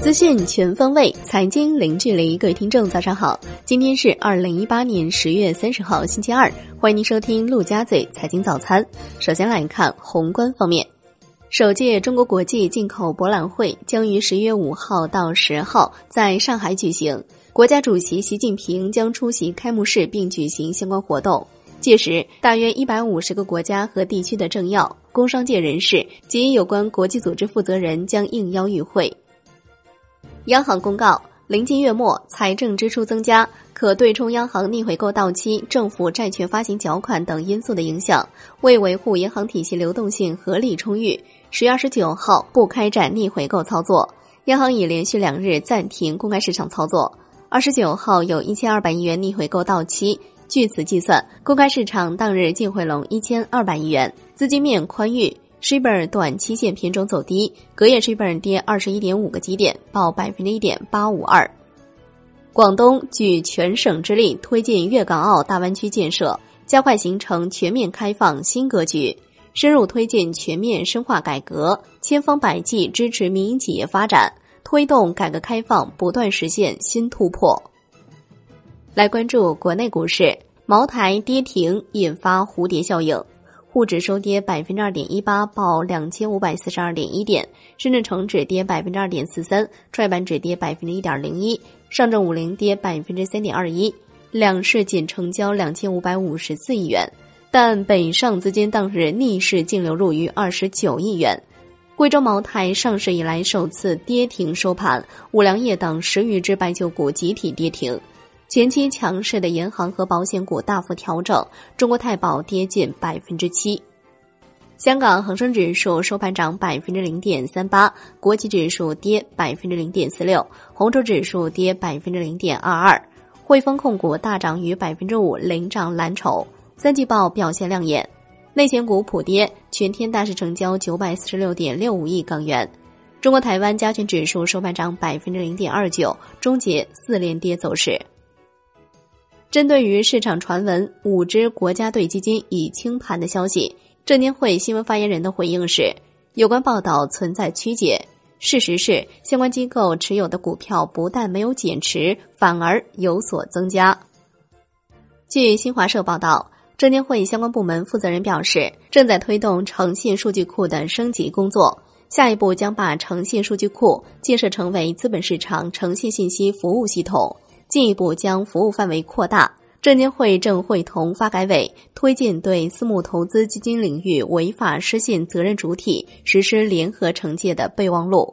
资讯全方位，财经零距离。各位听众，早上好！今天是二零一八年十月三十号，星期二。欢迎您收听陆家嘴财经早餐。首先来看宏观方面，首届中国国际进口博览会将于十月五号到十号在上海举行，国家主席习近平将出席开幕式并举行相关活动。届时，大约一百五十个国家和地区的政要、工商界人士及有关国际组织负责人将应邀与会。央行公告：临近月末，财政支出增加，可对冲央行逆回购到期、政府债券发行缴款等因素的影响，为维护银行体系流动性合理充裕，十月二十九号不开展逆回购操作。央行已连续两日暂停公开市场操作。二十九号有一千二百亿元逆回购到期，据此计算，公开市场当日净回笼一千二百亿元，资金面宽裕。Shibor 短期线品种走低，隔夜 Shibor 跌二十一点五个基点，报百分之一点八五二。广东举全省之力推进粤港澳大湾区建设，加快形成全面开放新格局，深入推进全面深化改革，千方百计支持民营企业发展，推动改革开放不断实现新突破。来关注国内股市，茅台跌停引发蝴蝶效应。沪指收跌百分之二点一八，报两千五百四十二点一点；深圳成指跌百分之二点四三，创业板指跌百分之一点零一，上证五零跌百分之三点二一。两市仅成交两千五百五十四亿元，但北上资金当日逆势净流入逾二十九亿元。贵州茅台上市以来首次跌停收盘，五粮液等十余只白酒股集体跌停。前期强势的银行和保险股大幅调整，中国太保跌近百分之七。香港恒生指数收盘涨百分之零点三八，国企指数跌百分之零点四六，红筹指数跌百分之零点二二。汇丰控股大涨逾百分之五，领涨蓝筹。三季报表现亮眼，内险股普跌，全天大市成交九百四十六点六五亿港元。中国台湾加权指数收盘涨百分之零点二九，终结四连跌走势。针对于市场传闻五只国家队基金已清盘的消息，证监会新闻发言人的回应是：有关报道存在曲解。事实是，相关机构持有的股票不但没有减持，反而有所增加。据新华社报道，证监会相关部门负责人表示，正在推动诚信数据库的升级工作，下一步将把诚信数据库建设成为资本市场诚信信息服务系统。进一步将服务范围扩大，证监会正会同发改委推进对私募投资基金领域违法失信责任主体实施联合惩戒的备忘录。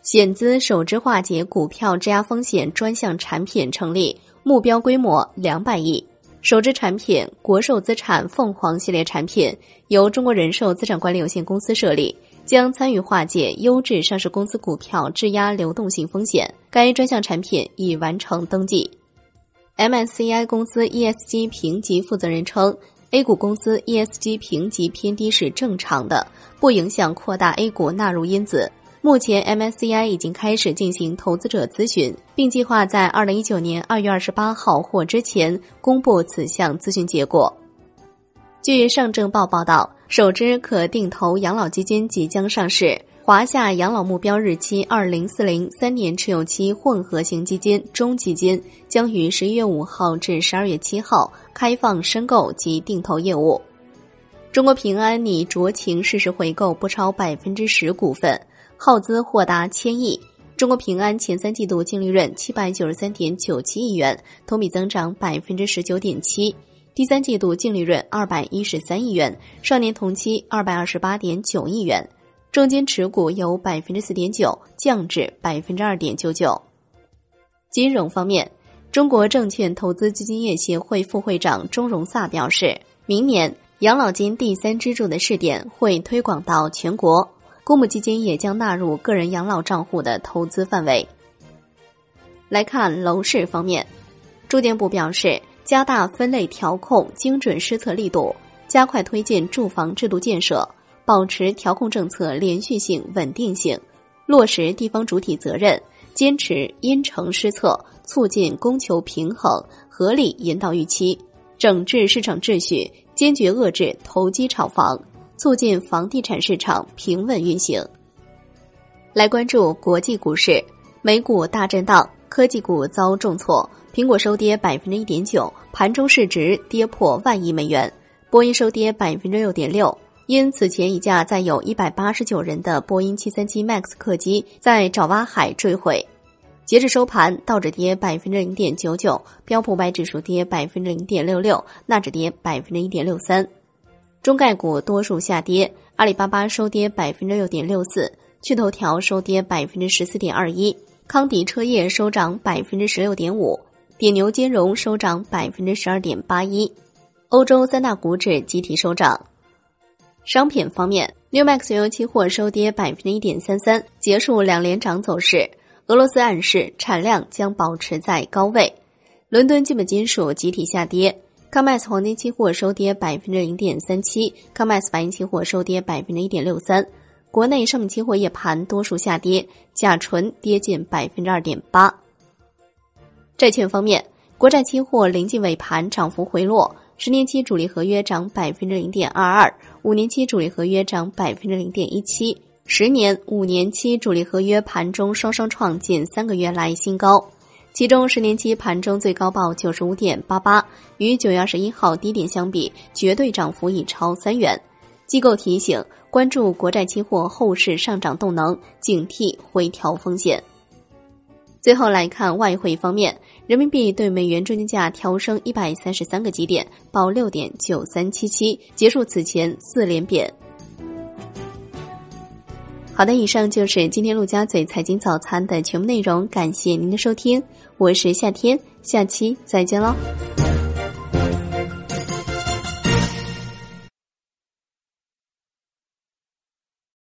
险资首支化解股票质押风险专项产品成立，目标规模两百亿。首支产品国寿资产凤凰系列产品由中国人寿资产管理有限公司设立。将参与化解优质上市公司股票质押流动性风险。该专项产品已完成登记。MSCI 公司 ESG 评级负责人称，A 股公司 ESG 评级偏低是正常的，不影响扩大 A 股纳入因子。目前 MSCI 已经开始进行投资者咨询，并计划在二零一九年二月二十八号或之前公布此项咨询结果。据上证报报道。首支可定投养老基金即将上市，华夏养老目标日期二零四零三年持有期混合型基金中基金将于十一月五号至十二月七号开放申购及定投业务。中国平安拟酌情适时回购不超百分之十股份，耗资或达千亿。中国平安前三季度净利润七百九十三点九七亿元，同比增长百分之十九点七。第三季度净利润二百一十三亿元，上年同期二百二十八点九亿元，中间持股由百分之四点九降至百分之二点九九。金融方面，中国证券投资基金业协会副会长钟荣萨表示，明年养老金第三支柱的试点会推广到全国，公募基金也将纳入个人养老账户的投资范围。来看楼市方面，住建部表示。加大分类调控、精准施策力度，加快推进住房制度建设，保持调控政策连续性、稳定性，落实地方主体责任，坚持因城施策，促进供求平衡，合理引导预期，整治市场秩序，坚决遏制投机炒房，促进房地产市场平稳运行。来关注国际股市，美股大震荡，科技股遭重挫，苹果收跌百分之一点九，盘中市值跌破万亿美元；波音收跌百分之六点六，因此前一架载有一百八十九人的波音七三七 MAX 客机在爪哇海坠毁。截至收盘，道指跌百分之零点九九，标普百指数跌百分之零点六六，纳指跌百分之一点六三。中概股多数下跌，阿里巴巴收跌百分之六点六四。趣头条收跌百分之十四点二一，康迪车业收涨百分之十六点五，点牛金融收涨百分之十二点八一。欧洲三大股指集体收涨。商品方面，New Max 原油期货收跌百分之一点三三，结束两连涨走势。俄罗斯暗示产量将保持在高位。伦敦基本金属集体下跌，COMEX 黄金期货收跌百分之零点三七，COMEX 白银期货收跌百分之一点六三。国内商品期货夜盘多数下跌，甲醇跌近百分之二点八。债券方面，国债期货临近尾盘涨幅回落，十年期主力合约涨百分之零点二二，五年期主力合约涨百分之零点一七，十年、五年期主力合约盘中双双创近三个月来新高，其中十年期盘中最高报九十五点八八，与九月二十一号低点相比，绝对涨幅已超三元。机构提醒：关注国债期货后市上涨动能，警惕回调风险。最后来看外汇方面，人民币对美元中间价调升一百三十三个基点，报六点九三七七，结束此前四连贬。好的，以上就是今天陆家嘴财经早餐的全部内容，感谢您的收听，我是夏天，下期再见喽。